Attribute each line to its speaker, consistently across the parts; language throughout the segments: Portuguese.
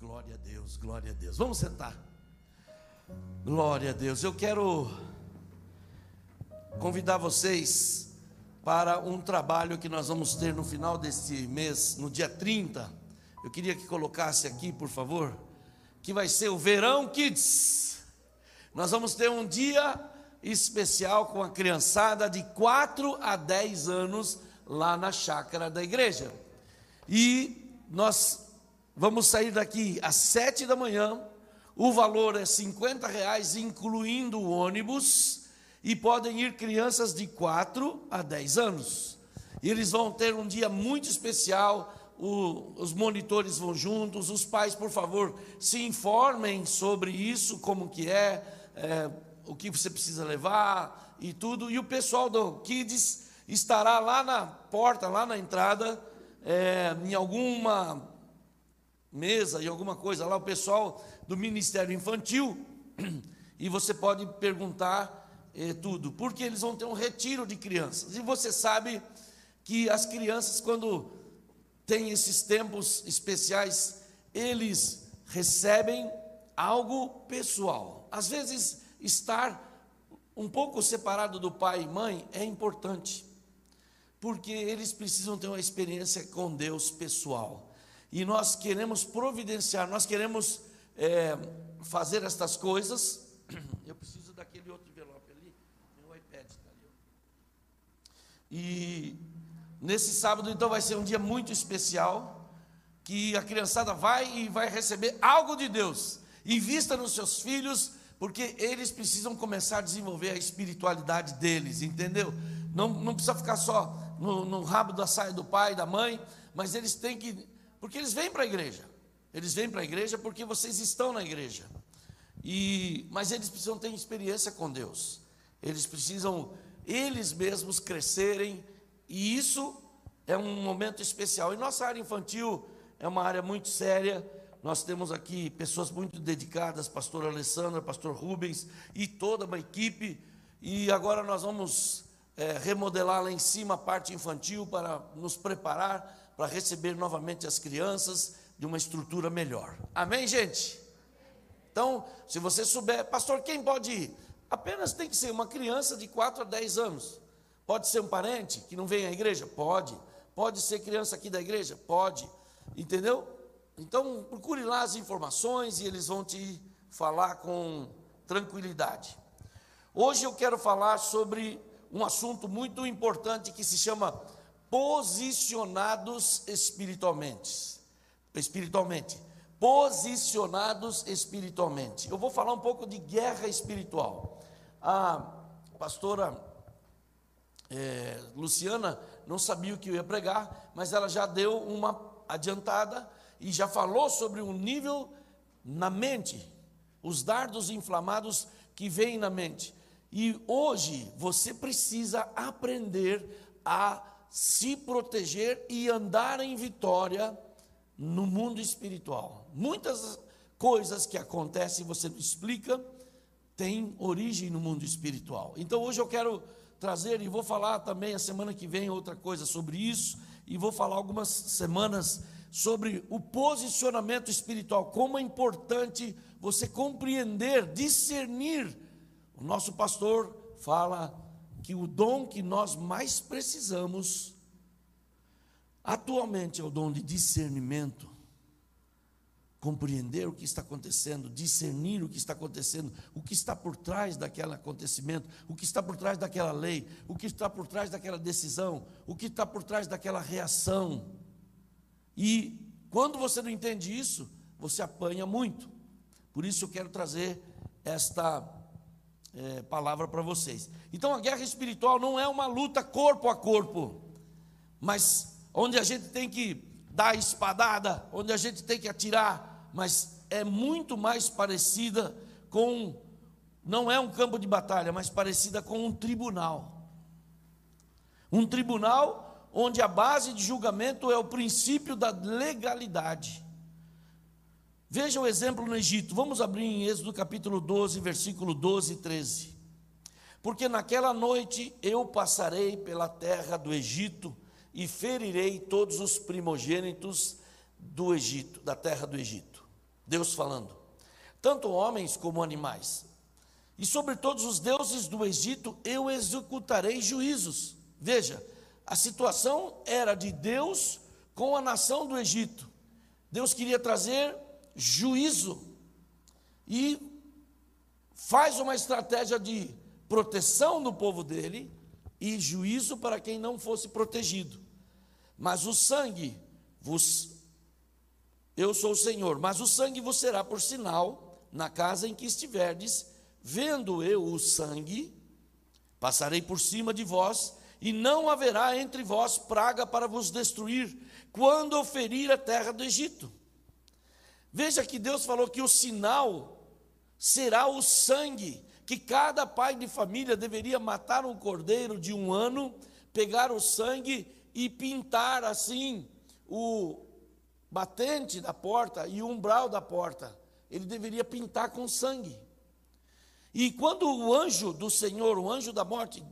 Speaker 1: Glória a Deus, glória a Deus. Vamos sentar. Glória a Deus. Eu quero convidar vocês para um trabalho que nós vamos ter no final deste mês, no dia 30. Eu queria que colocasse aqui, por favor, que vai ser o Verão Kids. Nós vamos ter um dia especial com a criançada de 4 a 10 anos lá na chácara da igreja. E nós Vamos sair daqui às sete da manhã. O valor é 50 reais, incluindo o ônibus, e podem ir crianças de 4 a 10 anos. Eles vão ter um dia muito especial. O, os monitores vão juntos. Os pais, por favor, se informem sobre isso, como que é, é o que você precisa levar e tudo. E o pessoal do Kids estará lá na porta, lá na entrada, é, em alguma mesa e alguma coisa lá, o pessoal do Ministério Infantil, e você pode perguntar eh, tudo, porque eles vão ter um retiro de crianças. E você sabe que as crianças, quando têm esses tempos especiais, eles recebem algo pessoal. Às vezes, estar um pouco separado do pai e mãe é importante, porque eles precisam ter uma experiência com Deus pessoal e nós queremos providenciar, nós queremos é, fazer estas coisas. Eu preciso daquele outro envelope ali, meu iPad está ali. E nesse sábado, então, vai ser um dia muito especial, que a criançada vai e vai receber algo de Deus. Invista nos seus filhos, porque eles precisam começar a desenvolver a espiritualidade deles, entendeu? Não, não precisa ficar só no, no rabo da saia do pai da mãe, mas eles têm que porque eles vêm para a igreja. Eles vêm para a igreja porque vocês estão na igreja. E, mas eles precisam ter experiência com Deus. Eles precisam eles mesmos crescerem e isso é um momento especial. E nossa área infantil é uma área muito séria. Nós temos aqui pessoas muito dedicadas, pastor Alessandra, pastor Rubens e toda uma equipe. E agora nós vamos é, remodelar lá em cima a parte infantil para nos preparar para receber novamente as crianças de uma estrutura melhor. Amém, gente? Então, se você souber, pastor, quem pode ir? Apenas tem que ser uma criança de 4 a 10 anos. Pode ser um parente que não vem à igreja? Pode. Pode ser criança aqui da igreja? Pode. Entendeu? Então, procure lá as informações e eles vão te falar com tranquilidade. Hoje eu quero falar sobre um assunto muito importante que se chama posicionados espiritualmente. Espiritualmente. Posicionados espiritualmente. Eu vou falar um pouco de guerra espiritual. A pastora é, Luciana não sabia o que eu ia pregar, mas ela já deu uma adiantada e já falou sobre um nível na mente, os dardos inflamados que vêm na mente. E hoje você precisa aprender a se proteger e andar em vitória no mundo espiritual. Muitas coisas que acontecem você não explica têm origem no mundo espiritual. Então hoje eu quero trazer e vou falar também a semana que vem outra coisa sobre isso e vou falar algumas semanas sobre o posicionamento espiritual, como é importante você compreender, discernir. O nosso pastor fala que o dom que nós mais precisamos atualmente é o dom de discernimento. Compreender o que está acontecendo, discernir o que está acontecendo, o que está por trás daquele acontecimento, o que está por trás daquela lei, o que está por trás daquela decisão, o que está por trás daquela reação. E quando você não entende isso, você apanha muito. Por isso eu quero trazer esta é, palavra para vocês. Então a guerra espiritual não é uma luta corpo a corpo, mas onde a gente tem que dar espadada, onde a gente tem que atirar, mas é muito mais parecida com, não é um campo de batalha, mas parecida com um tribunal. Um tribunal onde a base de julgamento é o princípio da legalidade. Veja o exemplo no Egito. Vamos abrir em Êxodo capítulo 12, versículo 12 e 13. Porque naquela noite eu passarei pela terra do Egito e ferirei todos os primogênitos do Egito, da terra do Egito. Deus falando, tanto homens como animais. E sobre todos os deuses do Egito eu executarei juízos. Veja, a situação era de Deus com a nação do Egito. Deus queria trazer juízo e faz uma estratégia de proteção do povo dele e juízo para quem não fosse protegido. Mas o sangue vos eu sou o Senhor, mas o sangue vos será por sinal na casa em que estiverdes, vendo eu o sangue, passarei por cima de vós, e não haverá entre vós praga para vos destruir, quando eu ferir a terra do Egito. Veja que Deus falou que o sinal será o sangue, que cada pai de família deveria matar um cordeiro de um ano, pegar o sangue e pintar assim o, batente da porta e o umbral da porta. Ele deveria pintar com sangue. E quando o anjo do Senhor, o anjo da morte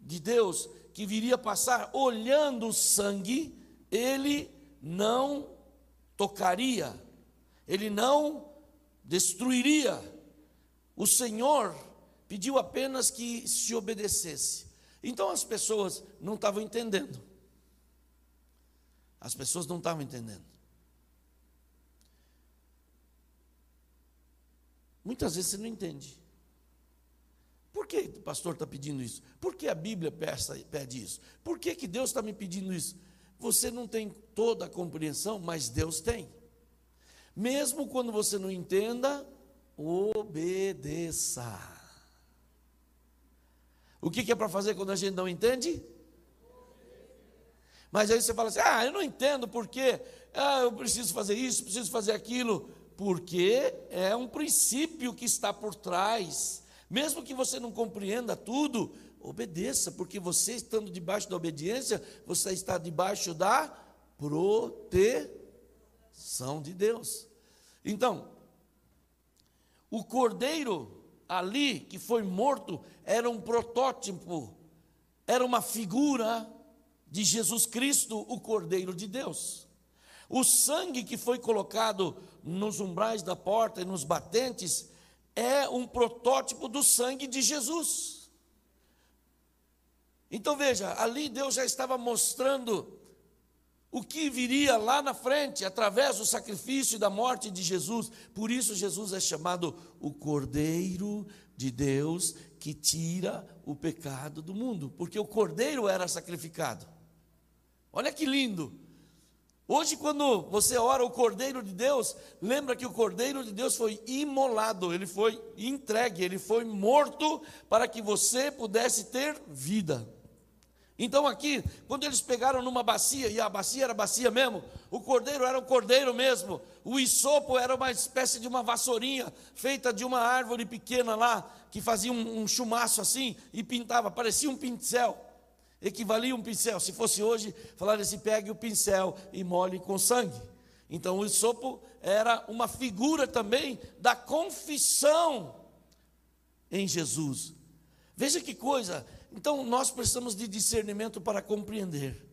Speaker 1: de Deus, que viria passar olhando o sangue, ele não tocaria, ele não destruiria. O Senhor pediu apenas que se obedecesse. Então as pessoas não estavam entendendo. As pessoas não estavam entendendo. Muitas vezes você não entende. Por que o pastor está pedindo isso? Por que a Bíblia pede isso? Por que, que Deus está me pedindo isso? Você não tem toda a compreensão, mas Deus tem. Mesmo quando você não entenda, obedeça. O que, que é para fazer quando a gente não entende? Mas aí você fala assim: ah, eu não entendo porque ah, eu preciso fazer isso, preciso fazer aquilo porque é um princípio que está por trás. Mesmo que você não compreenda tudo, obedeça, porque você estando debaixo da obediência, você está debaixo da proteção de Deus. Então, o cordeiro ali que foi morto era um protótipo, era uma figura de Jesus Cristo, o cordeiro de Deus. O sangue que foi colocado nos umbrais da porta e nos batentes é um protótipo do sangue de Jesus. Então veja, ali Deus já estava mostrando o que viria lá na frente, através do sacrifício e da morte de Jesus. Por isso, Jesus é chamado o Cordeiro de Deus que tira o pecado do mundo, porque o Cordeiro era sacrificado. Olha que lindo! Hoje, quando você ora o Cordeiro de Deus, lembra que o Cordeiro de Deus foi imolado, ele foi entregue, ele foi morto para que você pudesse ter vida. Então, aqui, quando eles pegaram numa bacia, e a bacia era bacia mesmo, o cordeiro era um cordeiro mesmo, o isopo era uma espécie de uma vassourinha feita de uma árvore pequena lá, que fazia um, um chumaço assim e pintava, parecia um pincel equivalia a um pincel. Se fosse hoje, falaria assim: pegue o pincel e molhe com sangue. Então, o sopo era uma figura também da confissão em Jesus. Veja que coisa. Então, nós precisamos de discernimento para compreender.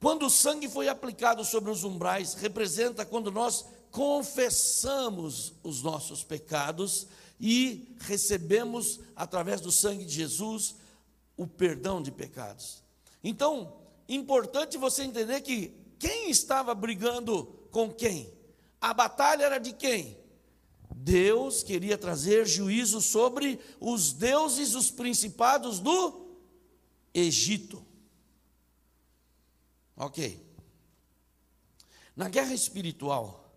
Speaker 1: Quando o sangue foi aplicado sobre os umbrais, representa quando nós confessamos os nossos pecados e recebemos, através do sangue de Jesus, o perdão de pecados. Então, importante você entender que quem estava brigando com quem? A batalha era de quem? Deus queria trazer juízo sobre os deuses, os principados do Egito. Ok. Na guerra espiritual,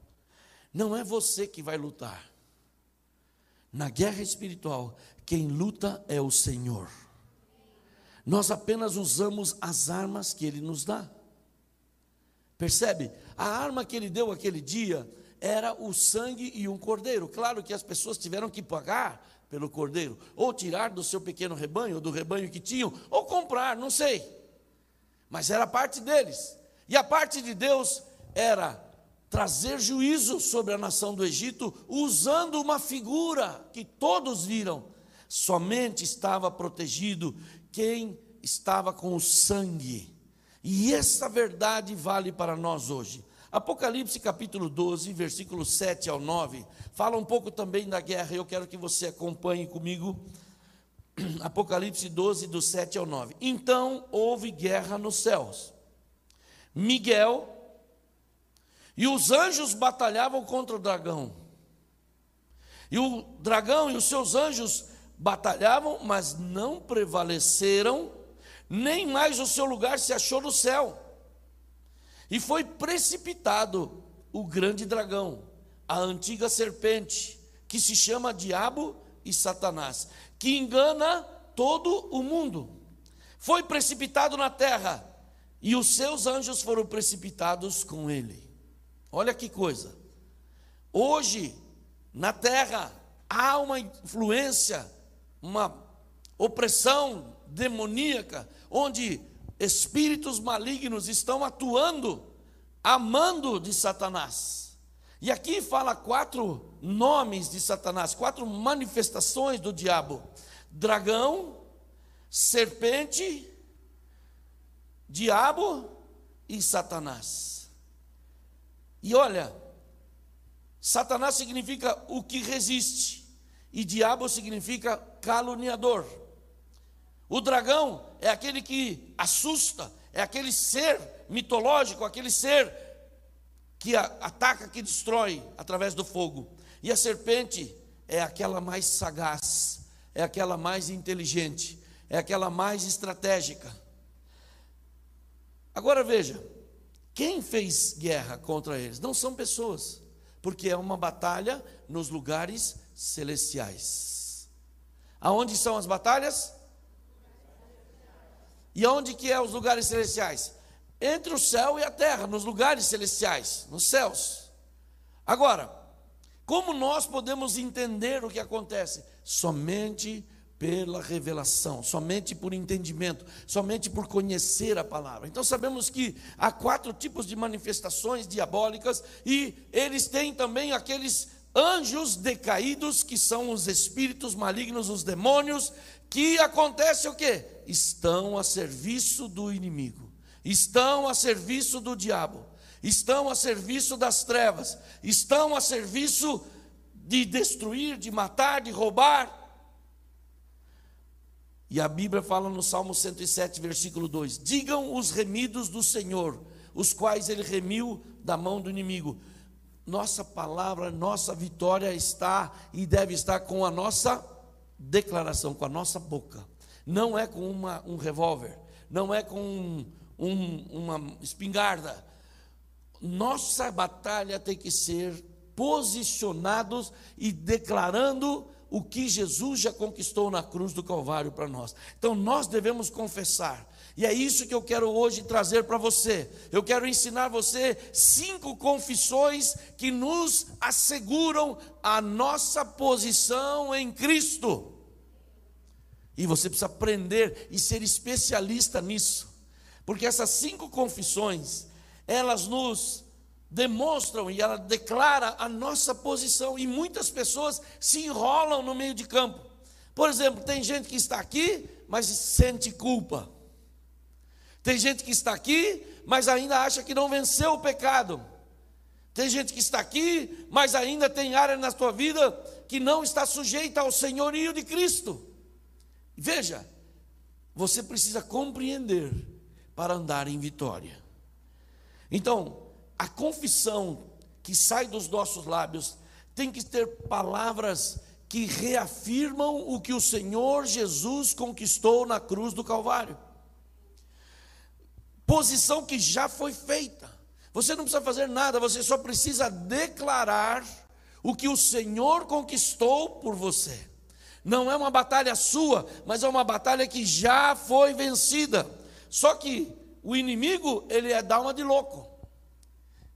Speaker 1: não é você que vai lutar. Na guerra espiritual, quem luta é o Senhor. Nós apenas usamos as armas que ele nos dá. Percebe? A arma que ele deu aquele dia era o sangue e um cordeiro. Claro que as pessoas tiveram que pagar pelo cordeiro, ou tirar do seu pequeno rebanho, ou do rebanho que tinham, ou comprar, não sei. Mas era parte deles. E a parte de Deus era trazer juízo sobre a nação do Egito, usando uma figura que todos viram. Somente estava protegido quem estava com o sangue. E essa verdade vale para nós hoje. Apocalipse capítulo 12, versículos 7 ao 9, fala um pouco também da guerra. Eu quero que você acompanhe comigo. Apocalipse 12, do 7 ao 9. Então houve guerra nos céus. Miguel e os anjos batalhavam contra o dragão. E o dragão e os seus anjos batalhavam, mas não prevaleceram, nem mais o seu lugar se achou no céu. E foi precipitado o grande dragão, a antiga serpente, que se chama Diabo e Satanás, que engana todo o mundo. Foi precipitado na terra, e os seus anjos foram precipitados com ele. Olha que coisa. Hoje, na terra, há uma influência, uma opressão demoníaca, onde espíritos malignos estão atuando, amando de Satanás. E aqui fala quatro nomes de Satanás, quatro manifestações do diabo: dragão, serpente, diabo e Satanás. E olha, Satanás significa o que resiste, e diabo significa caluniador. O dragão é aquele que assusta, é aquele ser mitológico, aquele ser que ataca, que destrói através do fogo. E a serpente é aquela mais sagaz, é aquela mais inteligente, é aquela mais estratégica. Agora veja, quem fez guerra contra eles? Não são pessoas, porque é uma batalha nos lugares celestiais. Aonde são as batalhas? E onde que é os lugares celestiais? Entre o céu e a terra, nos lugares celestiais, nos céus. Agora, como nós podemos entender o que acontece? Somente pela revelação, somente por entendimento, somente por conhecer a palavra. Então sabemos que há quatro tipos de manifestações diabólicas e eles têm também aqueles anjos decaídos que são os espíritos malignos, os demônios, que acontece o quê? Estão a serviço do inimigo, estão a serviço do diabo, estão a serviço das trevas, estão a serviço de destruir, de matar, de roubar. E a Bíblia fala no Salmo 107, versículo 2: Digam os remidos do Senhor, os quais ele remiu da mão do inimigo. Nossa palavra, nossa vitória está e deve estar com a nossa declaração com a nossa boca, não é com uma, um revólver, não é com um, um, uma espingarda. Nossa batalha tem que ser posicionados e declarando o que Jesus já conquistou na cruz do Calvário para nós. Então nós devemos confessar. E é isso que eu quero hoje trazer para você. Eu quero ensinar você cinco confissões que nos asseguram a nossa posição em Cristo. E você precisa aprender e ser especialista nisso. Porque essas cinco confissões, elas nos demonstram e ela declara a nossa posição e muitas pessoas se enrolam no meio de campo. Por exemplo, tem gente que está aqui, mas sente culpa. Tem gente que está aqui, mas ainda acha que não venceu o pecado. Tem gente que está aqui, mas ainda tem área na sua vida que não está sujeita ao senhorio de Cristo. Veja, você precisa compreender para andar em vitória. Então, a confissão que sai dos nossos lábios tem que ter palavras que reafirmam o que o Senhor Jesus conquistou na cruz do Calvário posição que já foi feita. Você não precisa fazer nada, você só precisa declarar o que o Senhor conquistou por você. Não é uma batalha sua, mas é uma batalha que já foi vencida. Só que o inimigo, ele é dá uma de louco.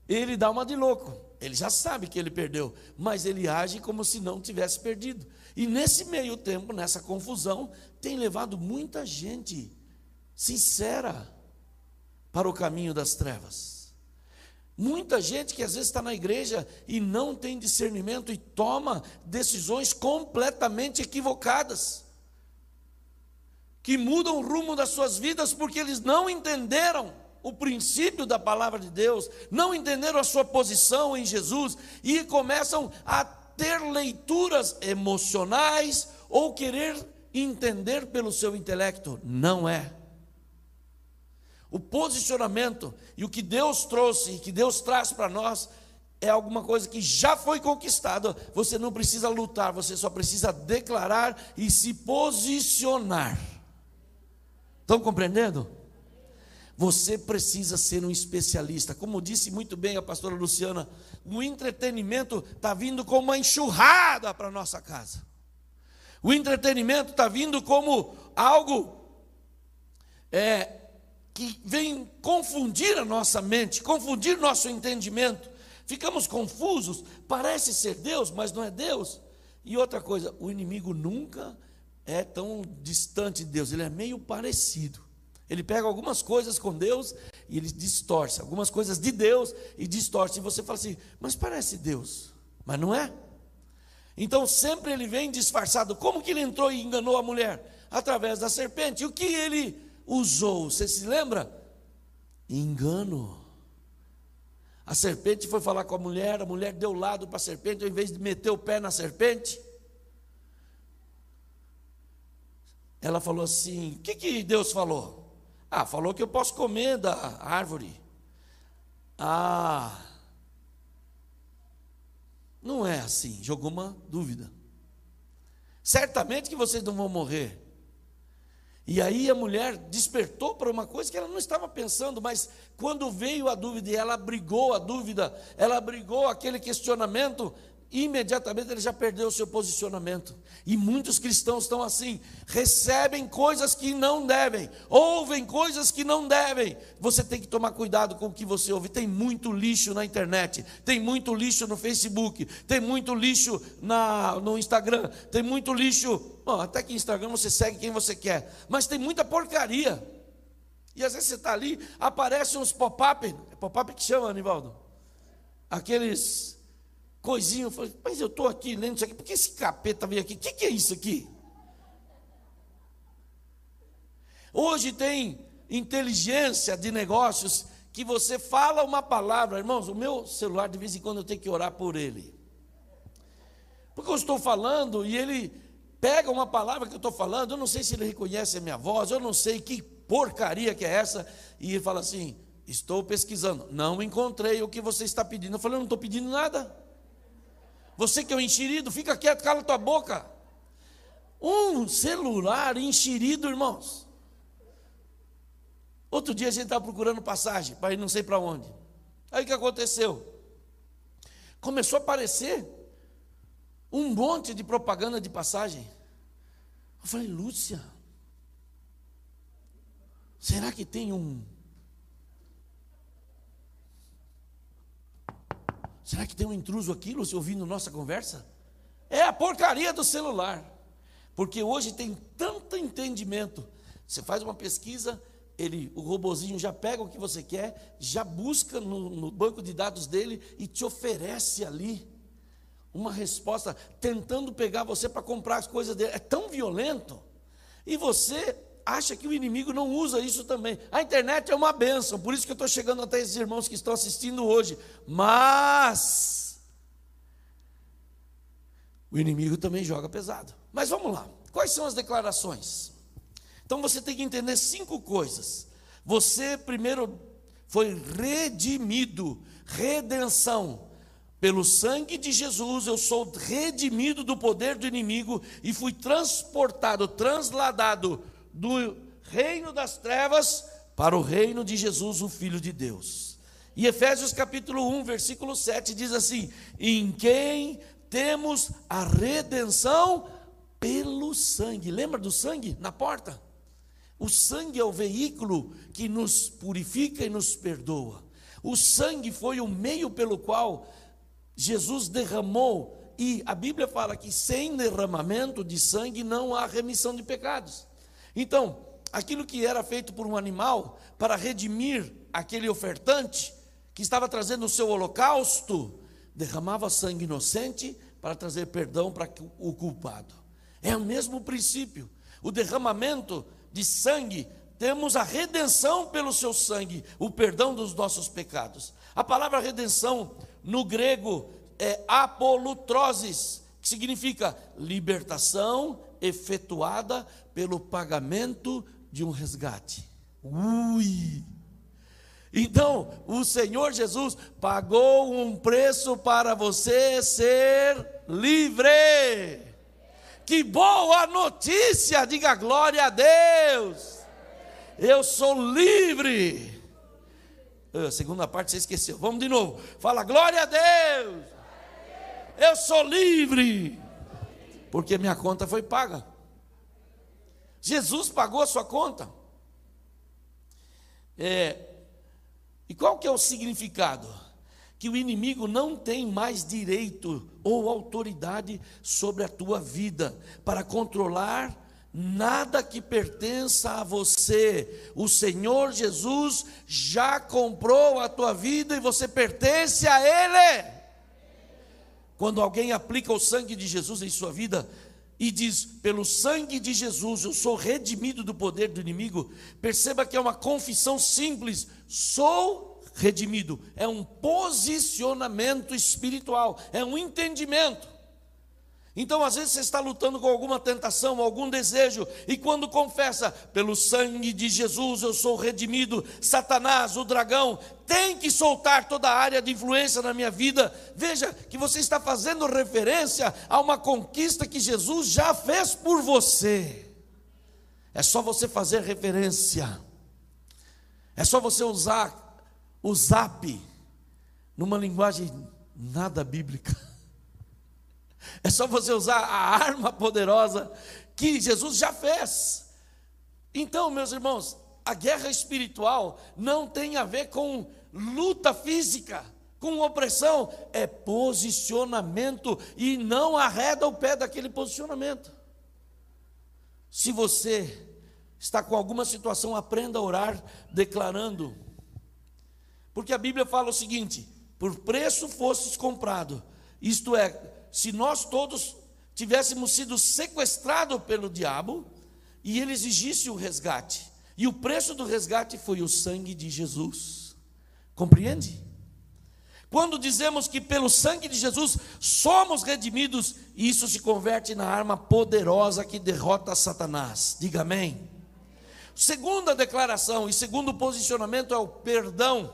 Speaker 1: Ele dá uma de louco. Ele já sabe que ele perdeu, mas ele age como se não tivesse perdido. E nesse meio tempo, nessa confusão, tem levado muita gente sincera para o caminho das trevas. Muita gente que às vezes está na igreja e não tem discernimento e toma decisões completamente equivocadas, que mudam o rumo das suas vidas porque eles não entenderam o princípio da palavra de Deus, não entenderam a sua posição em Jesus e começam a ter leituras emocionais ou querer entender pelo seu intelecto. Não é. O posicionamento e o que Deus trouxe e que Deus traz para nós é alguma coisa que já foi conquistada. Você não precisa lutar, você só precisa declarar e se posicionar. Estão compreendendo? Você precisa ser um especialista. Como disse muito bem a pastora Luciana, o entretenimento está vindo como uma enxurrada para a nossa casa. O entretenimento está vindo como algo é, que vem confundir a nossa mente, confundir nosso entendimento. Ficamos confusos, parece ser Deus, mas não é Deus. E outra coisa, o inimigo nunca é tão distante de Deus, ele é meio parecido. Ele pega algumas coisas com Deus e ele distorce, algumas coisas de Deus e distorce. E você fala assim, mas parece Deus, mas não é. Então sempre ele vem disfarçado. Como que ele entrou e enganou a mulher? Através da serpente. E o que ele usou? Você se lembra? Engano. A serpente foi falar com a mulher, a mulher deu lado para a serpente, ao invés de meter o pé na serpente, ela falou assim: O que, que Deus falou? Ah, falou que eu posso comer da árvore. Ah, não é assim, jogou uma dúvida. Certamente que vocês não vão morrer. E aí a mulher despertou para uma coisa que ela não estava pensando, mas quando veio a dúvida e ela abrigou a dúvida, ela abrigou aquele questionamento, imediatamente ele já perdeu o seu posicionamento. E muitos cristãos estão assim, recebem coisas que não devem, ouvem coisas que não devem. Você tem que tomar cuidado com o que você ouve. Tem muito lixo na internet, tem muito lixo no Facebook, tem muito lixo na, no Instagram, tem muito lixo. Bom, até que Instagram você segue quem você quer, mas tem muita porcaria. E às vezes você está ali, aparecem uns pop-up, é pop-up que chama, Anivaldo? Aqueles coisinha. Eu falei, mas eu estou aqui lendo isso aqui, por que esse capeta veio aqui? O que, que é isso aqui? Hoje tem inteligência de negócios que você fala uma palavra, irmãos, o meu celular de vez em quando eu tenho que orar por ele. Porque eu estou falando e ele pega uma palavra que eu estou falando, eu não sei se ele reconhece a minha voz, eu não sei que porcaria que é essa, e ele fala assim: estou pesquisando, não encontrei o que você está pedindo. Eu falei, eu não estou pedindo nada. Você que é um enxerido, fica quieto, cala tua boca. Um celular enxerido, irmãos. Outro dia a gente estava procurando passagem para ir não sei para onde. Aí o que aconteceu? Começou a aparecer um monte de propaganda de passagem. Eu falei, Lúcia, será que tem um Será que tem um intruso aqui, Lúcio, ouvindo nossa conversa? É a porcaria do celular. Porque hoje tem tanto entendimento. Você faz uma pesquisa, ele, o robozinho já pega o que você quer, já busca no, no banco de dados dele e te oferece ali uma resposta, tentando pegar você para comprar as coisas dele. É tão violento. E você acha que o inimigo não usa isso também. A internet é uma benção, por isso que eu estou chegando até esses irmãos que estão assistindo hoje. Mas o inimigo também joga pesado. Mas vamos lá, quais são as declarações? Então você tem que entender cinco coisas. Você primeiro foi redimido, redenção. Pelo sangue de Jesus, eu sou redimido do poder do inimigo e fui transportado, transladado do reino das trevas para o reino de Jesus, o Filho de Deus. E Efésios capítulo 1, versículo 7 diz assim: Em quem temos a redenção pelo sangue. Lembra do sangue na porta? O sangue é o veículo que nos purifica e nos perdoa. O sangue foi o meio pelo qual Jesus derramou, e a Bíblia fala que sem derramamento de sangue não há remissão de pecados. Então, aquilo que era feito por um animal para redimir aquele ofertante que estava trazendo o seu holocausto, derramava sangue inocente para trazer perdão para o culpado. É o mesmo princípio. O derramamento de sangue temos a redenção pelo seu sangue, o perdão dos nossos pecados. A palavra redenção no grego é apolutrosis, que significa libertação efetuada pelo pagamento de um resgate. Ui! Então, o Senhor Jesus pagou um preço para você ser livre. Que boa notícia! Diga glória a Deus. Eu sou livre. A segunda parte você esqueceu. Vamos de novo. Fala glória a Deus. Eu sou livre. Porque minha conta foi paga. Jesus pagou a sua conta. É, e qual que é o significado? Que o inimigo não tem mais direito ou autoridade sobre a tua vida para controlar nada que pertença a você. O Senhor Jesus já comprou a tua vida e você pertence a Ele. Quando alguém aplica o sangue de Jesus em sua vida, e diz: pelo sangue de Jesus eu sou redimido do poder do inimigo. Perceba que é uma confissão simples: sou redimido. É um posicionamento espiritual, é um entendimento. Então, às vezes, você está lutando com alguma tentação, algum desejo, e quando confessa, pelo sangue de Jesus eu sou redimido, Satanás, o dragão, tem que soltar toda a área de influência na minha vida. Veja que você está fazendo referência a uma conquista que Jesus já fez por você. É só você fazer referência, é só você usar o zap numa linguagem nada bíblica. É só você usar a arma poderosa que Jesus já fez. Então, meus irmãos, a guerra espiritual não tem a ver com luta física, com opressão, é posicionamento e não arreda o pé daquele posicionamento. Se você está com alguma situação, aprenda a orar declarando. Porque a Bíblia fala o seguinte: por preço fostes comprado, isto é, se nós todos tivéssemos sido sequestrados pelo diabo e ele exigisse o resgate, e o preço do resgate foi o sangue de Jesus. Compreende? Quando dizemos que pelo sangue de Jesus somos redimidos, isso se converte na arma poderosa que derrota Satanás. Diga amém. Segunda declaração e segundo posicionamento é o perdão.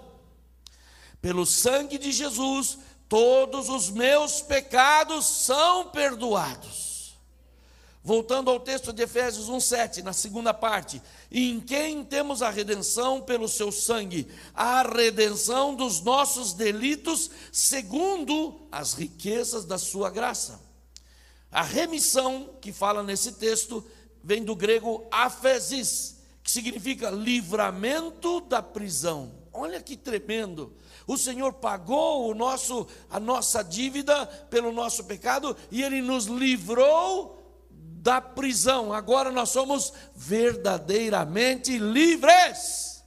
Speaker 1: Pelo sangue de Jesus todos os meus pecados são perdoados. Voltando ao texto de Efésios 1:7, na segunda parte, em quem temos a redenção pelo seu sangue, a redenção dos nossos delitos, segundo as riquezas da sua graça. A remissão que fala nesse texto vem do grego aphesis, que significa livramento da prisão. Olha que tremendo. O Senhor pagou o nosso, a nossa dívida pelo nosso pecado e Ele nos livrou da prisão. Agora nós somos verdadeiramente livres.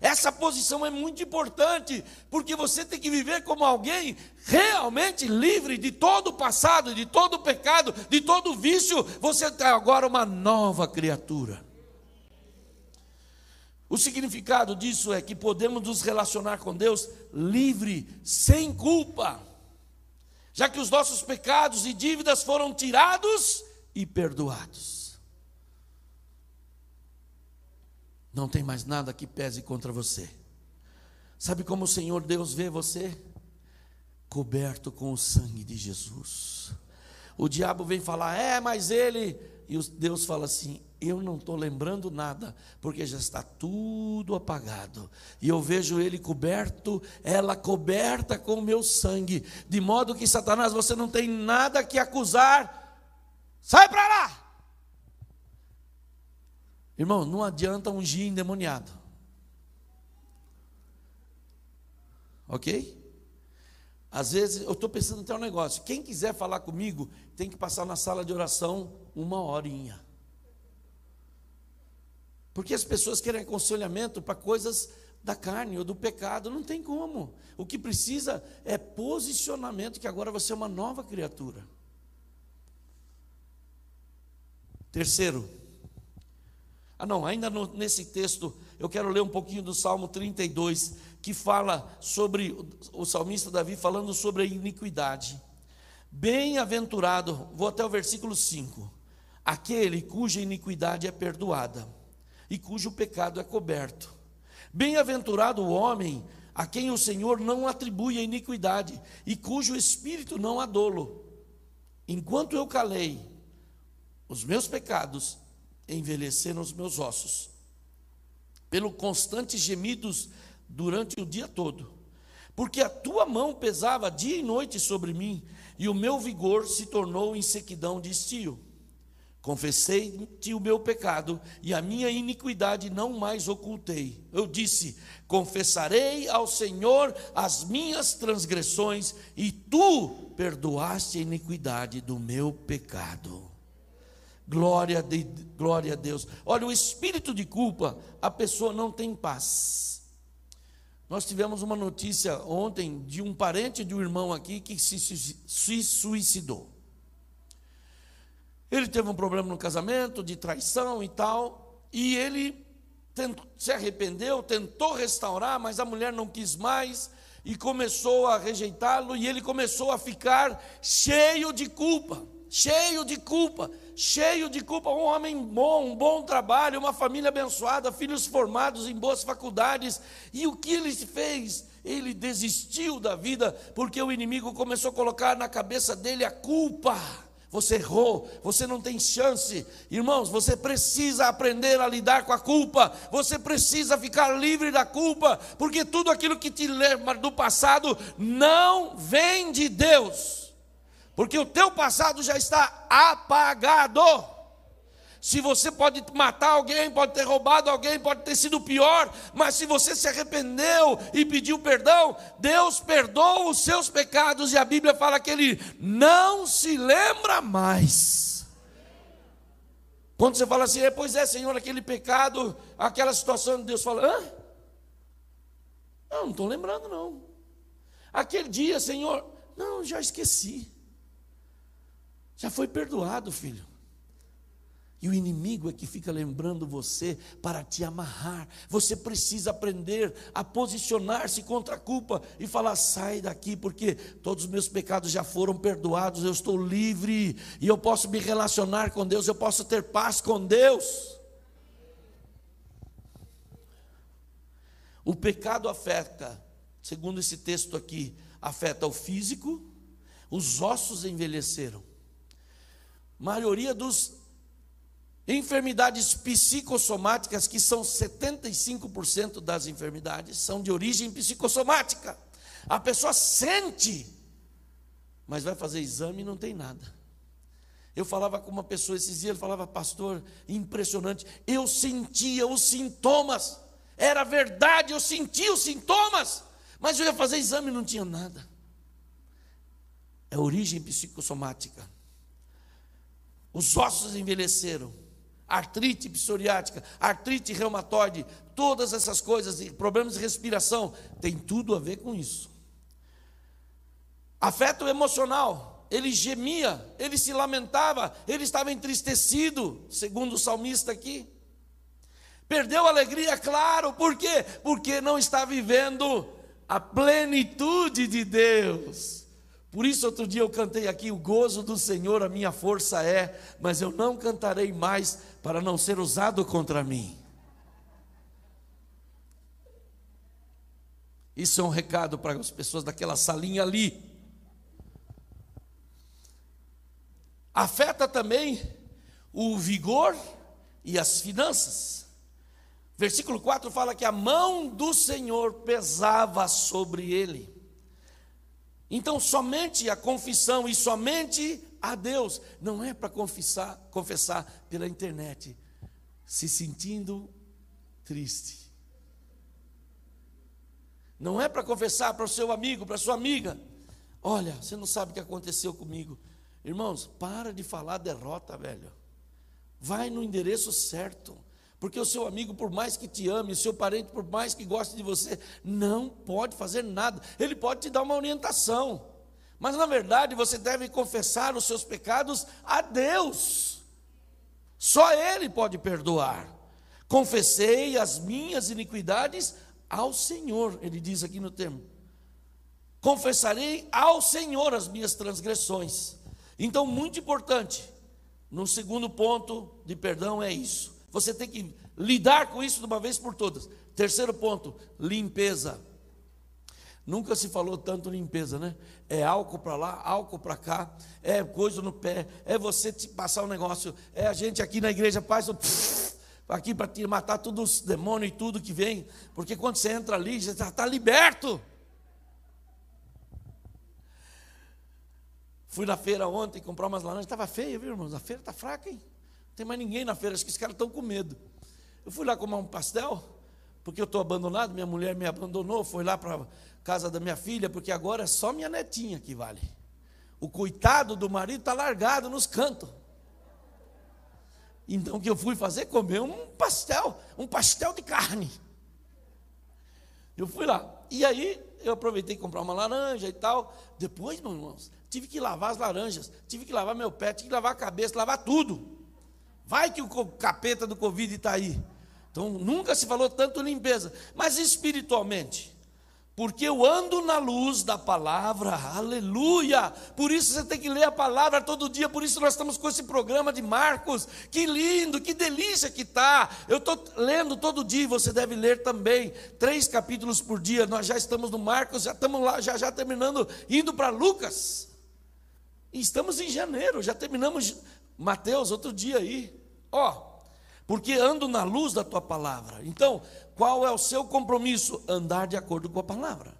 Speaker 1: Essa posição é muito importante, porque você tem que viver como alguém realmente livre de todo o passado, de todo o pecado, de todo o vício. Você é agora uma nova criatura. O significado disso é que podemos nos relacionar com Deus livre, sem culpa, já que os nossos pecados e dívidas foram tirados e perdoados. Não tem mais nada que pese contra você. Sabe como o Senhor Deus vê você? Coberto com o sangue de Jesus. O diabo vem falar, é, mas ele. E Deus fala assim: eu não estou lembrando nada, porque já está tudo apagado. E eu vejo ele coberto, ela coberta com o meu sangue, de modo que Satanás, você não tem nada que acusar. Sai para lá! Irmão, não adianta ungir endemoniado. Ok? Às vezes, eu estou pensando até um negócio. Quem quiser falar comigo, tem que passar na sala de oração uma horinha. Porque as pessoas querem aconselhamento para coisas da carne ou do pecado, não tem como. O que precisa é posicionamento, que agora você é uma nova criatura. Terceiro, Ah, não, ainda no, nesse texto, eu quero ler um pouquinho do Salmo 32, que fala sobre o, salmista Davi falando sobre a iniquidade. Bem-aventurado, vou até o versículo 5: aquele cuja iniquidade é perdoada e cujo pecado é coberto. Bem-aventurado o homem a quem o Senhor não atribui a iniquidade e cujo espírito não há dolo. Enquanto eu calei, os meus pecados envelheceram os meus ossos, pelo constantes gemidos durante o dia todo, porque a tua mão pesava dia e noite sobre mim, e o meu vigor se tornou em sequidão de estio. Confessei-te o meu pecado e a minha iniquidade não mais ocultei. Eu disse: Confessarei ao Senhor as minhas transgressões e tu perdoaste a iniquidade do meu pecado. Glória, de, glória a Deus. Olha, o espírito de culpa, a pessoa não tem paz. Nós tivemos uma notícia ontem de um parente de um irmão aqui que se, se suicidou. Ele teve um problema no casamento, de traição e tal, e ele tentou, se arrependeu, tentou restaurar, mas a mulher não quis mais e começou a rejeitá-lo, e ele começou a ficar cheio de culpa, cheio de culpa cheio de culpa, um homem bom, um bom trabalho, uma família abençoada, filhos formados em boas faculdades. E o que ele fez? Ele desistiu da vida porque o inimigo começou a colocar na cabeça dele a culpa. Você errou, você não tem chance. Irmãos, você precisa aprender a lidar com a culpa. Você precisa ficar livre da culpa, porque tudo aquilo que te lembra do passado não vem de Deus porque o teu passado já está apagado. Se você pode matar alguém, pode ter roubado alguém, pode ter sido pior, mas se você se arrependeu e pediu perdão, Deus perdoa os seus pecados e a Bíblia fala que Ele não se lembra mais. Quando você fala assim, pois é, Senhor, aquele pecado, aquela situação, Deus fala, hã? Não, não estou lembrando, não. Aquele dia, Senhor, não, já esqueci. Já foi perdoado, filho. E o inimigo é que fica lembrando você para te amarrar. Você precisa aprender a posicionar-se contra a culpa e falar: sai daqui, porque todos os meus pecados já foram perdoados, eu estou livre e eu posso me relacionar com Deus, eu posso ter paz com Deus. O pecado afeta, segundo esse texto aqui, afeta o físico, os ossos envelheceram maioria dos enfermidades psicossomáticas, que são 75% das enfermidades, são de origem psicossomática. A pessoa sente, mas vai fazer exame e não tem nada. Eu falava com uma pessoa esses dias, ele falava, pastor, impressionante. Eu sentia os sintomas, era verdade, eu sentia os sintomas, mas eu ia fazer exame e não tinha nada. É origem psicossomática. Os ossos envelheceram. Artrite psoriática, artrite reumatoide, todas essas coisas, problemas de respiração, tem tudo a ver com isso. Afeto emocional, ele gemia, ele se lamentava, ele estava entristecido, segundo o salmista aqui. Perdeu a alegria, claro, por quê? Porque não está vivendo a plenitude de Deus. Por isso, outro dia eu cantei aqui: o gozo do Senhor, a minha força é, mas eu não cantarei mais para não ser usado contra mim. Isso é um recado para as pessoas daquela salinha ali. Afeta também o vigor e as finanças. Versículo 4 fala que a mão do Senhor pesava sobre ele. Então, somente a confissão e somente a Deus, não é para confessar, confessar pela internet, se sentindo triste. Não é para confessar para o seu amigo, para a sua amiga. Olha, você não sabe o que aconteceu comigo. Irmãos, para de falar derrota, velho. Vai no endereço certo. Porque o seu amigo, por mais que te ame, o seu parente, por mais que goste de você, não pode fazer nada. Ele pode te dar uma orientação. Mas na verdade você deve confessar os seus pecados a Deus. Só Ele pode perdoar. Confessei as minhas iniquidades ao Senhor, ele diz aqui no termo. Confessarei ao Senhor as minhas transgressões. Então, muito importante, no segundo ponto de perdão é isso. Você tem que lidar com isso de uma vez por todas. Terceiro ponto, limpeza. Nunca se falou tanto limpeza, né? É álcool para lá, álcool para cá, é coisa no pé, é você te passar um negócio, é a gente aqui na igreja faz o aqui para te matar todos os demônios e tudo que vem, porque quando você entra ali, você está tá liberto. Fui na feira ontem comprar umas laranjas, estava feia, viu, irmãos? A feira está fraca, hein? Tem mais ninguém na feira, acho que os caras estão com medo. Eu fui lá comer um pastel, porque eu estou abandonado, minha mulher me abandonou, foi lá para casa da minha filha, porque agora é só minha netinha que vale. O coitado do marido está largado nos cantos. Então o que eu fui fazer? Comer um pastel, um pastel de carne. Eu fui lá. E aí eu aproveitei comprar uma laranja e tal. Depois, meus irmãos, tive que lavar as laranjas, tive que lavar meu pé, tive que lavar a cabeça, lavar tudo. Vai que o capeta do Covid está aí. Então nunca se falou tanto limpeza. Mas espiritualmente, porque eu ando na luz da palavra, aleluia. Por isso você tem que ler a palavra todo dia, por isso nós estamos com esse programa de Marcos. Que lindo, que delícia que está. Eu estou lendo todo dia, você deve ler também, três capítulos por dia. Nós já estamos no Marcos, já estamos lá, já já terminando, indo para Lucas. E estamos em janeiro, já terminamos Mateus outro dia aí. Ó, porque ando na luz da tua palavra. Então, qual é o seu compromisso? Andar de acordo com a palavra.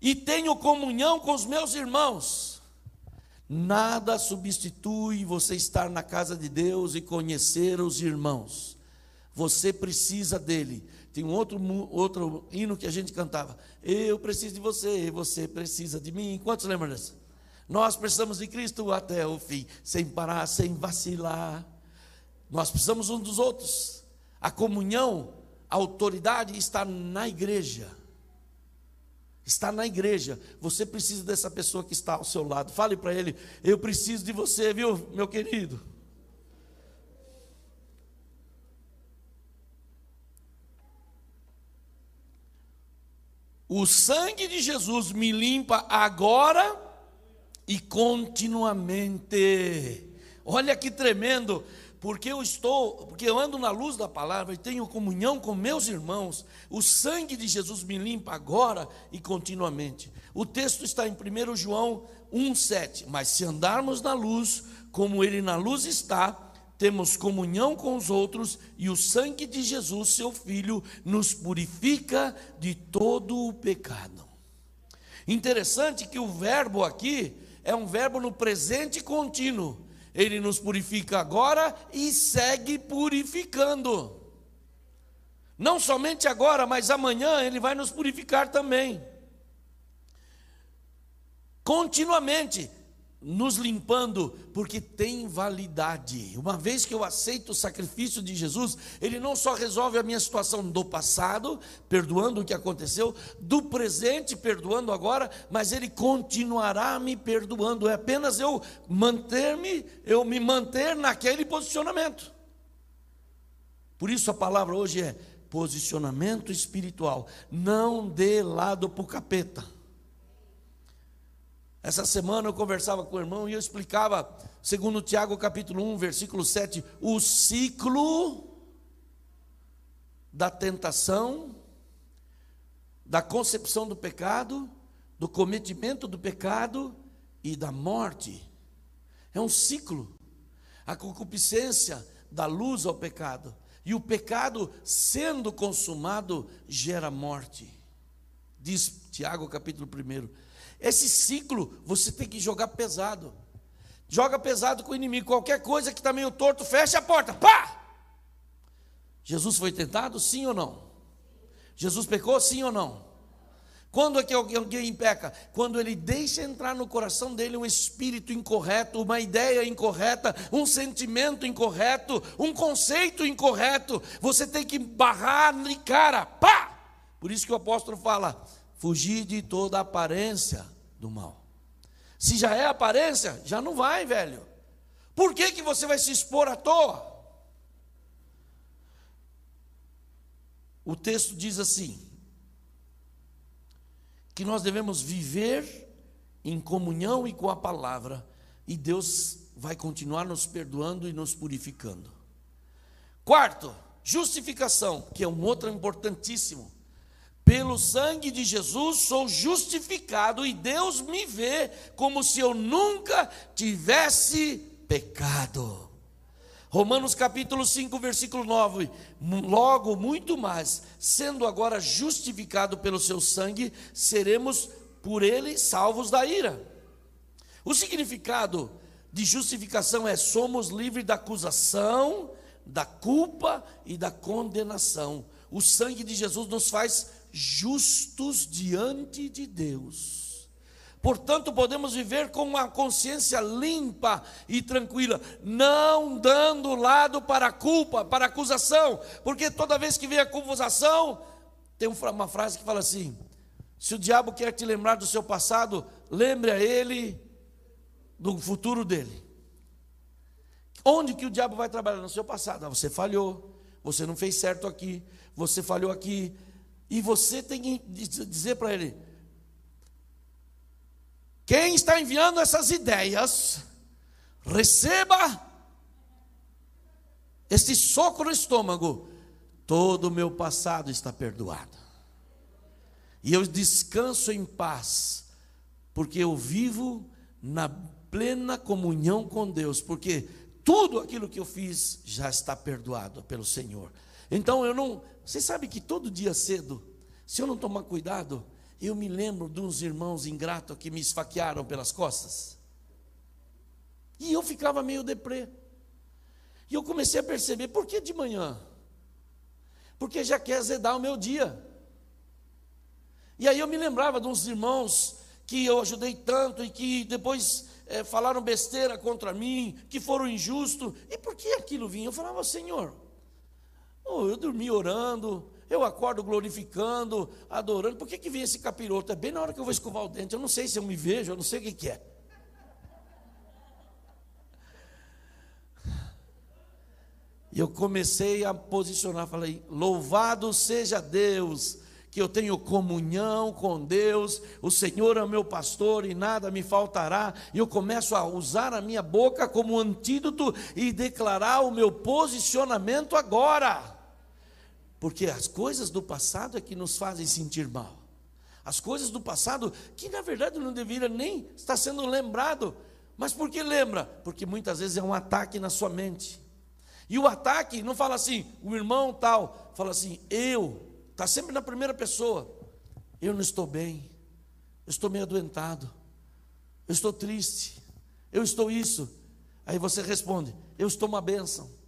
Speaker 1: E tenho comunhão com os meus irmãos. Nada substitui você estar na casa de Deus e conhecer os irmãos. Você precisa dele. Tem um outro, outro hino que a gente cantava. Eu preciso de você, você precisa de mim. Quantos lembram disso? Nós precisamos de Cristo até o fim, sem parar, sem vacilar. Nós precisamos uns dos outros. A comunhão, a autoridade está na igreja. Está na igreja. Você precisa dessa pessoa que está ao seu lado. Fale para ele: Eu preciso de você, viu, meu querido? O sangue de Jesus me limpa agora e continuamente. Olha que tremendo porque eu estou, porque eu ando na luz da palavra e tenho comunhão com meus irmãos, o sangue de Jesus me limpa agora e continuamente. O texto está em 1 João 1,7. Mas se andarmos na luz, como ele na luz está, temos comunhão com os outros, e o sangue de Jesus, seu Filho, nos purifica de todo o pecado. Interessante que o verbo aqui é um verbo no presente contínuo ele nos purifica agora e segue purificando. Não somente agora, mas amanhã Ele vai nos purificar também. Continuamente nos limpando, porque tem validade. Uma vez que eu aceito o sacrifício de Jesus, ele não só resolve a minha situação do passado, perdoando o que aconteceu, do presente, perdoando agora, mas ele continuará me perdoando. É apenas eu manter-me, eu me manter naquele posicionamento. Por isso a palavra hoje é posicionamento espiritual. Não dê lado para o capeta. Essa semana eu conversava com o irmão e eu explicava, segundo Tiago capítulo 1, versículo 7, o ciclo da tentação, da concepção do pecado, do cometimento do pecado e da morte. É um ciclo. A concupiscência dá luz ao pecado. E o pecado, sendo consumado, gera morte. Diz Tiago capítulo 1. Esse ciclo você tem que jogar pesado. Joga pesado com o inimigo. Qualquer coisa que está meio torto, fecha a porta. Pá! Jesus foi tentado? Sim ou não? Jesus pecou? Sim ou não? Quando é que alguém peca? Quando ele deixa entrar no coração dele um espírito incorreto, uma ideia incorreta, um sentimento incorreto, um conceito incorreto. Você tem que barrar de cara. Pá! Por isso que o apóstolo fala: fugir de toda aparência do mal. Se já é aparência, já não vai, velho. Por que, que você vai se expor à toa? o texto diz assim: que nós devemos viver em comunhão e com a palavra, e Deus vai continuar nos perdoando e nos purificando. Quarto, justificação, que é um outro importantíssimo. Pelo sangue de Jesus sou justificado e Deus me vê como se eu nunca tivesse pecado. Romanos capítulo 5, versículo 9. Logo, muito mais, sendo agora justificado pelo seu sangue, seremos por ele salvos da ira. O significado de justificação é somos livres da acusação, da culpa e da condenação. O sangue de Jesus nos faz justos diante de Deus. Portanto, podemos viver com uma consciência limpa e tranquila, não dando lado para a culpa, para a acusação, porque toda vez que vem a acusação, tem uma frase que fala assim: se o diabo quer te lembrar do seu passado, lembre a ele do futuro dele. Onde que o diabo vai trabalhar? No seu passado. Ah, você falhou, você não fez certo aqui, você falhou aqui. E você tem que dizer para ele: quem está enviando essas ideias, receba este soco no estômago. Todo o meu passado está perdoado. E eu descanso em paz, porque eu vivo na plena comunhão com Deus, porque tudo aquilo que eu fiz já está perdoado pelo Senhor. Então eu não. Você sabe que todo dia cedo, se eu não tomar cuidado, eu me lembro de uns irmãos ingratos que me esfaquearam pelas costas. E eu ficava meio deprê. E eu comecei a perceber, por que de manhã? Porque já quer zedar o meu dia. E aí eu me lembrava de uns irmãos que eu ajudei tanto e que depois é, falaram besteira contra mim, que foram injustos. E por que aquilo vinha? Eu falava, Senhor, oh, eu dormi orando, eu acordo glorificando, adorando. Por que, que vem esse capiroto? É bem na hora que eu vou escovar o dente. Eu não sei se eu me vejo, eu não sei o que, que é. E eu comecei a posicionar, falei: Louvado seja Deus, que eu tenho comunhão com Deus, o Senhor é meu pastor e nada me faltará. E eu começo a usar a minha boca como antídoto e declarar o meu posicionamento agora. Porque as coisas do passado é que nos fazem sentir mal. As coisas do passado que na verdade não deveria nem estar sendo lembrado. Mas por que lembra? Porque muitas vezes é um ataque na sua mente. E o ataque não fala assim, o irmão tal, fala assim, eu, está sempre na primeira pessoa. Eu não estou bem, eu estou meio adoentado, eu estou triste, eu estou isso. Aí você responde, eu estou uma bênção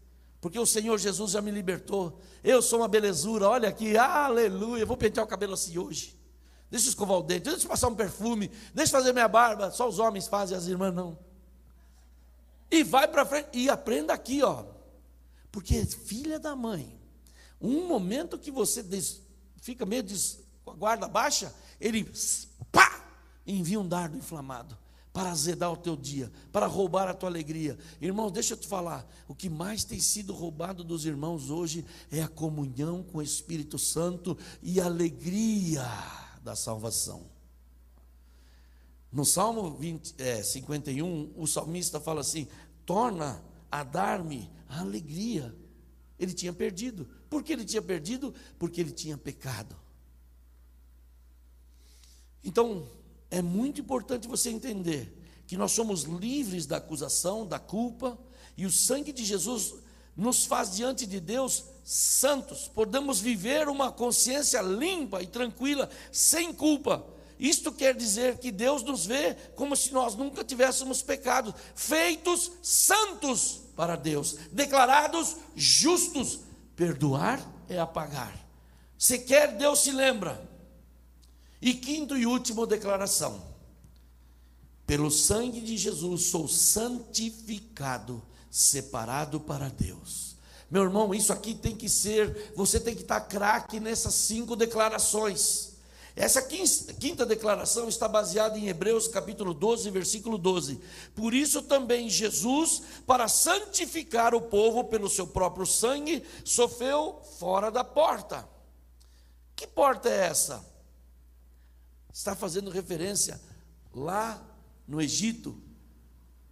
Speaker 1: porque o Senhor Jesus já me libertou. Eu sou uma belezura, olha aqui, aleluia. Eu vou pentear o cabelo assim hoje. Deixa eu escovar o dente, deixa eu passar um perfume, deixa eu fazer minha barba. Só os homens fazem, as irmãs não. E vai para frente e aprenda aqui, ó. Porque filha da mãe, um momento que você des, fica meio com a guarda baixa, ele pá, envia um dardo inflamado para azedar o teu dia, para roubar a tua alegria. Irmãos, deixa eu te falar, o que mais tem sido roubado dos irmãos hoje é a comunhão com o Espírito Santo e a alegria da salvação. No Salmo 20, é, 51, o salmista fala assim: torna a dar-me a alegria. Ele tinha perdido. Por que ele tinha perdido? Porque ele tinha pecado. Então, é muito importante você entender que nós somos livres da acusação, da culpa, e o sangue de Jesus nos faz diante de Deus santos, podemos viver uma consciência limpa e tranquila, sem culpa. Isto quer dizer que Deus nos vê como se nós nunca tivéssemos pecado, feitos santos para Deus, declarados justos. Perdoar é apagar. Se quer, Deus se lembra. E quinto e último declaração: pelo sangue de Jesus sou santificado, separado para Deus. Meu irmão, isso aqui tem que ser, você tem que estar craque nessas cinco declarações. Essa quinta declaração está baseada em Hebreus capítulo 12, versículo 12. Por isso também Jesus, para santificar o povo pelo seu próprio sangue, sofreu fora da porta. Que porta é essa? Está fazendo referência lá no Egito,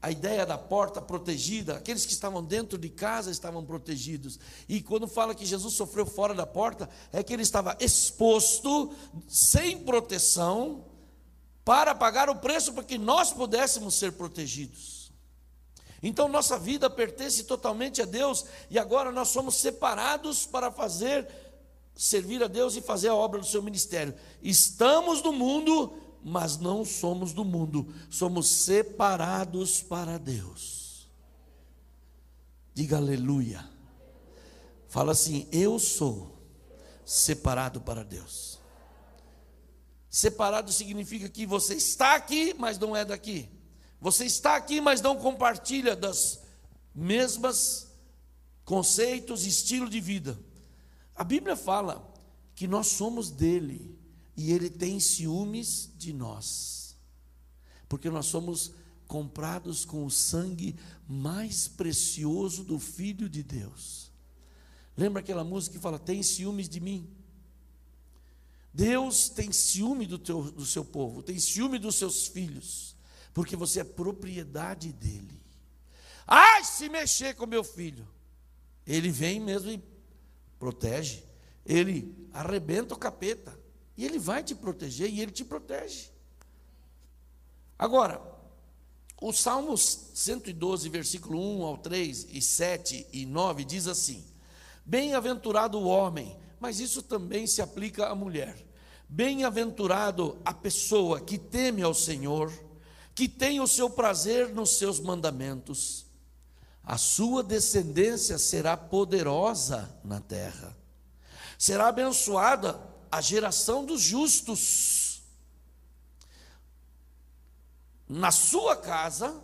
Speaker 1: a ideia da porta protegida, aqueles que estavam dentro de casa estavam protegidos. E quando fala que Jesus sofreu fora da porta, é que ele estava exposto, sem proteção, para pagar o preço para que nós pudéssemos ser protegidos. Então nossa vida pertence totalmente a Deus e agora nós somos separados para fazer servir a Deus e fazer a obra do seu ministério. Estamos no mundo, mas não somos do mundo, somos separados para Deus. Diga aleluia. Fala assim: Eu sou separado para Deus. Separado significa que você está aqui, mas não é daqui. Você está aqui, mas não compartilha das mesmas conceitos estilo de vida. A Bíblia fala que nós somos dele e ele tem ciúmes de nós, porque nós somos comprados com o sangue mais precioso do Filho de Deus. Lembra aquela música que fala: Tem ciúmes de mim? Deus tem ciúme do, teu, do seu povo, tem ciúme dos seus filhos, porque você é propriedade dele. Ai, se mexer com meu filho, ele vem mesmo e protege, ele arrebenta o capeta. E Ele vai te proteger e Ele te protege. Agora, o Salmos 112, versículo 1 ao 3, e 7 e 9 diz assim: Bem-aventurado o homem, mas isso também se aplica à mulher. Bem-aventurado a pessoa que teme ao Senhor, que tem o seu prazer nos seus mandamentos. A sua descendência será poderosa na terra. Será abençoada a geração dos justos. Na sua casa,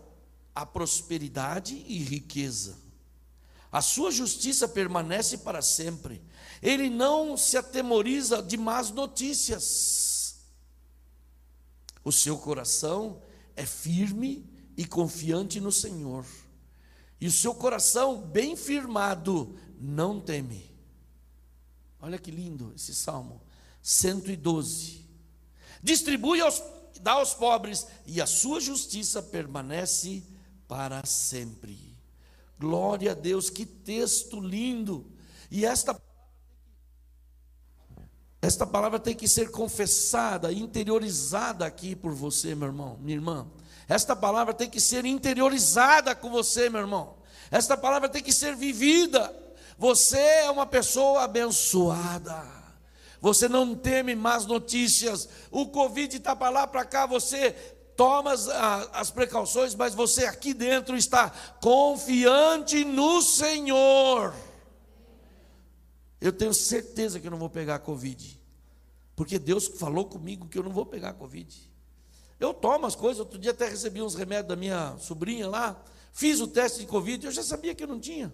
Speaker 1: a prosperidade e riqueza. A sua justiça permanece para sempre. Ele não se atemoriza de más notícias. O seu coração é firme e confiante no Senhor. E o seu coração, bem firmado, não teme. Olha que lindo esse salmo. 112. Distribui aos, dá aos pobres, e a sua justiça permanece para sempre. Glória a Deus, que texto lindo! E esta esta palavra tem que ser confessada, interiorizada aqui por você, meu irmão, minha irmã. Esta palavra tem que ser interiorizada com você, meu irmão. Esta palavra tem que ser vivida. Você é uma pessoa abençoada. Você não teme más notícias. O Covid está para lá, para cá. Você toma as, as precauções, mas você aqui dentro está confiante no Senhor. Eu tenho certeza que eu não vou pegar Covid. Porque Deus falou comigo que eu não vou pegar Covid. Eu tomo as coisas, outro dia até recebi uns remédios da minha sobrinha lá, fiz o teste de Covid, eu já sabia que eu não tinha.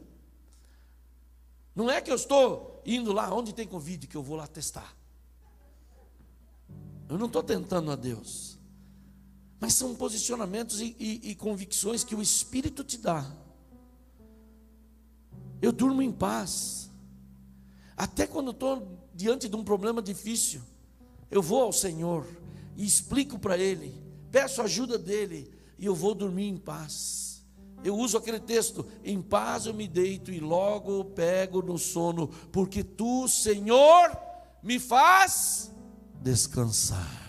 Speaker 1: Não é que eu estou indo lá onde tem Covid que eu vou lá testar. Eu não estou tentando a Deus. Mas são posicionamentos e, e, e convicções que o Espírito te dá. Eu durmo em paz. Até quando estou diante de um problema difícil, eu vou ao Senhor e explico para Ele, peço ajuda dEle e eu vou dormir em paz. Eu uso aquele texto: em paz eu me deito e logo pego no sono, porque tu, Senhor, me faz descansar.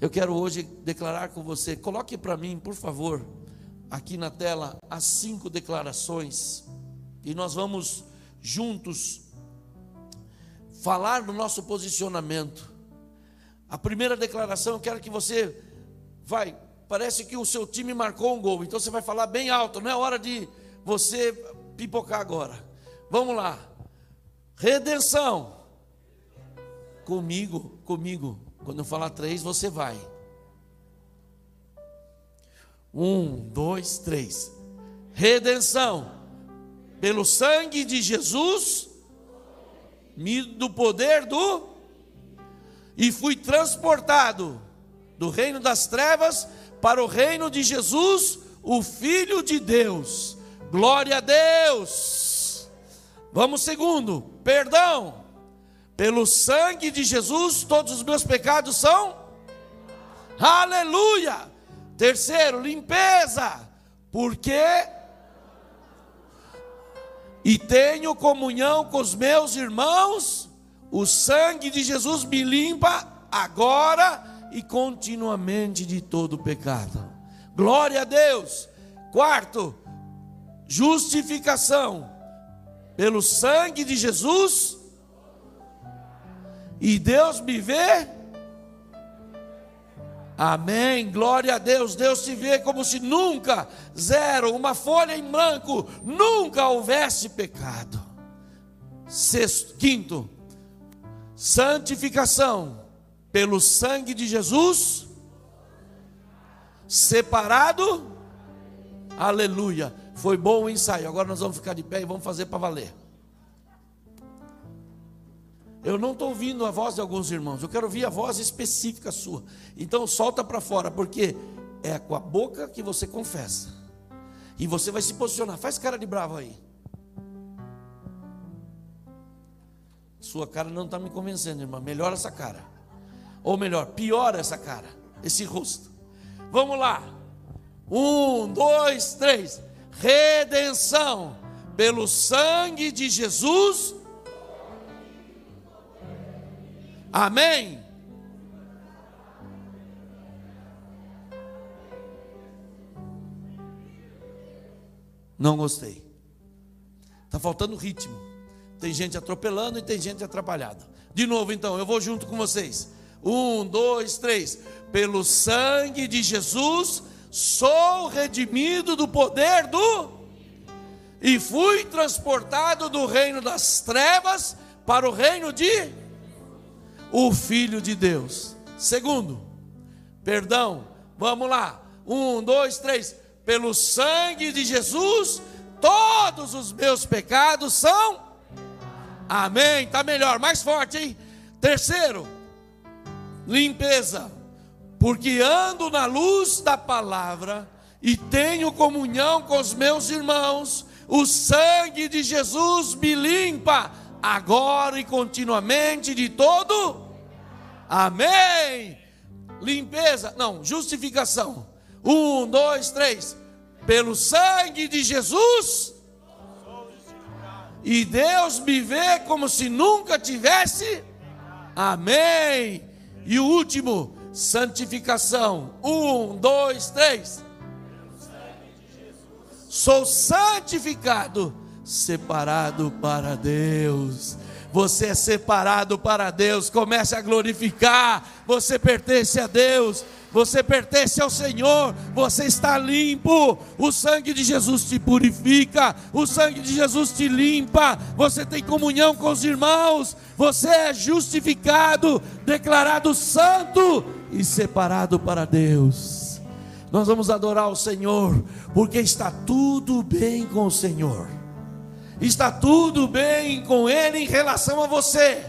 Speaker 1: Eu quero hoje declarar com você, coloque para mim, por favor, aqui na tela, as cinco declarações, e nós vamos juntos falar do nosso posicionamento. A primeira declaração, eu quero que você vai parece que o seu time marcou um gol. Então você vai falar bem alto, não é hora de você pipocar agora. Vamos lá. Redenção. Comigo, comigo. Quando eu falar três, você vai. Um, dois, três. Redenção. Pelo sangue de Jesus, do poder do. E fui transportado do reino das trevas para o reino de Jesus, o Filho de Deus. Glória a Deus. Vamos segundo. perdão. Pelo sangue de Jesus, todos os meus pecados são. Aleluia. Terceiro, limpeza. Porque e tenho comunhão com os meus irmãos, o sangue de Jesus me limpa agora e continuamente de todo pecado. Glória a Deus. Quarto, justificação pelo sangue de Jesus. E Deus me vê. Amém. Glória a Deus. Deus te vê como se nunca, zero, uma folha em branco, nunca houvesse pecado. Sexto, quinto, santificação pelo sangue de Jesus, separado, aleluia. Foi bom o ensaio, agora nós vamos ficar de pé e vamos fazer para valer. Eu não estou ouvindo a voz de alguns irmãos, eu quero ouvir a voz específica sua. Então solta para fora, porque é com a boca que você confessa. E você vai se posicionar. Faz cara de bravo aí. Sua cara não está me convencendo, irmã. Melhora essa cara. Ou melhor, piora essa cara, esse rosto. Vamos lá. Um, dois, três. Redenção pelo sangue de Jesus. Amém. Não gostei. Está faltando ritmo. Tem gente atropelando e tem gente atrapalhada. De novo, então, eu vou junto com vocês. Um, dois, três. Pelo sangue de Jesus, sou redimido do poder do. E fui transportado do reino das trevas para o reino de. O Filho de Deus. Segundo, perdão. Vamos lá. Um, dois, três. Pelo sangue de Jesus, todos os meus pecados são. Amém. Está melhor, mais forte, hein? Terceiro limpeza, porque ando na luz da palavra e tenho comunhão com os meus irmãos, o sangue de Jesus me limpa agora e continuamente de todo. Amém. Limpeza, não, justificação. Um, dois, três. Pelo sangue de Jesus. E Deus me vê como se nunca tivesse. Amém. E o último, santificação. Um, dois, três. Sou santificado, separado para Deus. Você é separado para Deus. Comece a glorificar. Você pertence a Deus. Você pertence ao Senhor, você está limpo. O sangue de Jesus te purifica, o sangue de Jesus te limpa. Você tem comunhão com os irmãos, você é justificado, declarado santo e separado para Deus. Nós vamos adorar o Senhor, porque está tudo bem com o Senhor, está tudo bem com Ele em relação a você.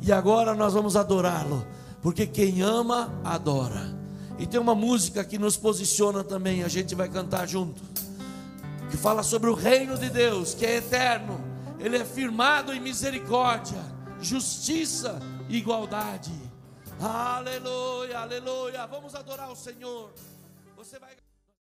Speaker 1: E agora nós vamos adorá-lo, porque quem ama, adora. E tem uma música que nos posiciona também, a gente vai cantar junto. Que fala sobre o reino de Deus, que é eterno. Ele é firmado em misericórdia, justiça e igualdade. Aleluia, aleluia. Vamos adorar o Senhor. Você vai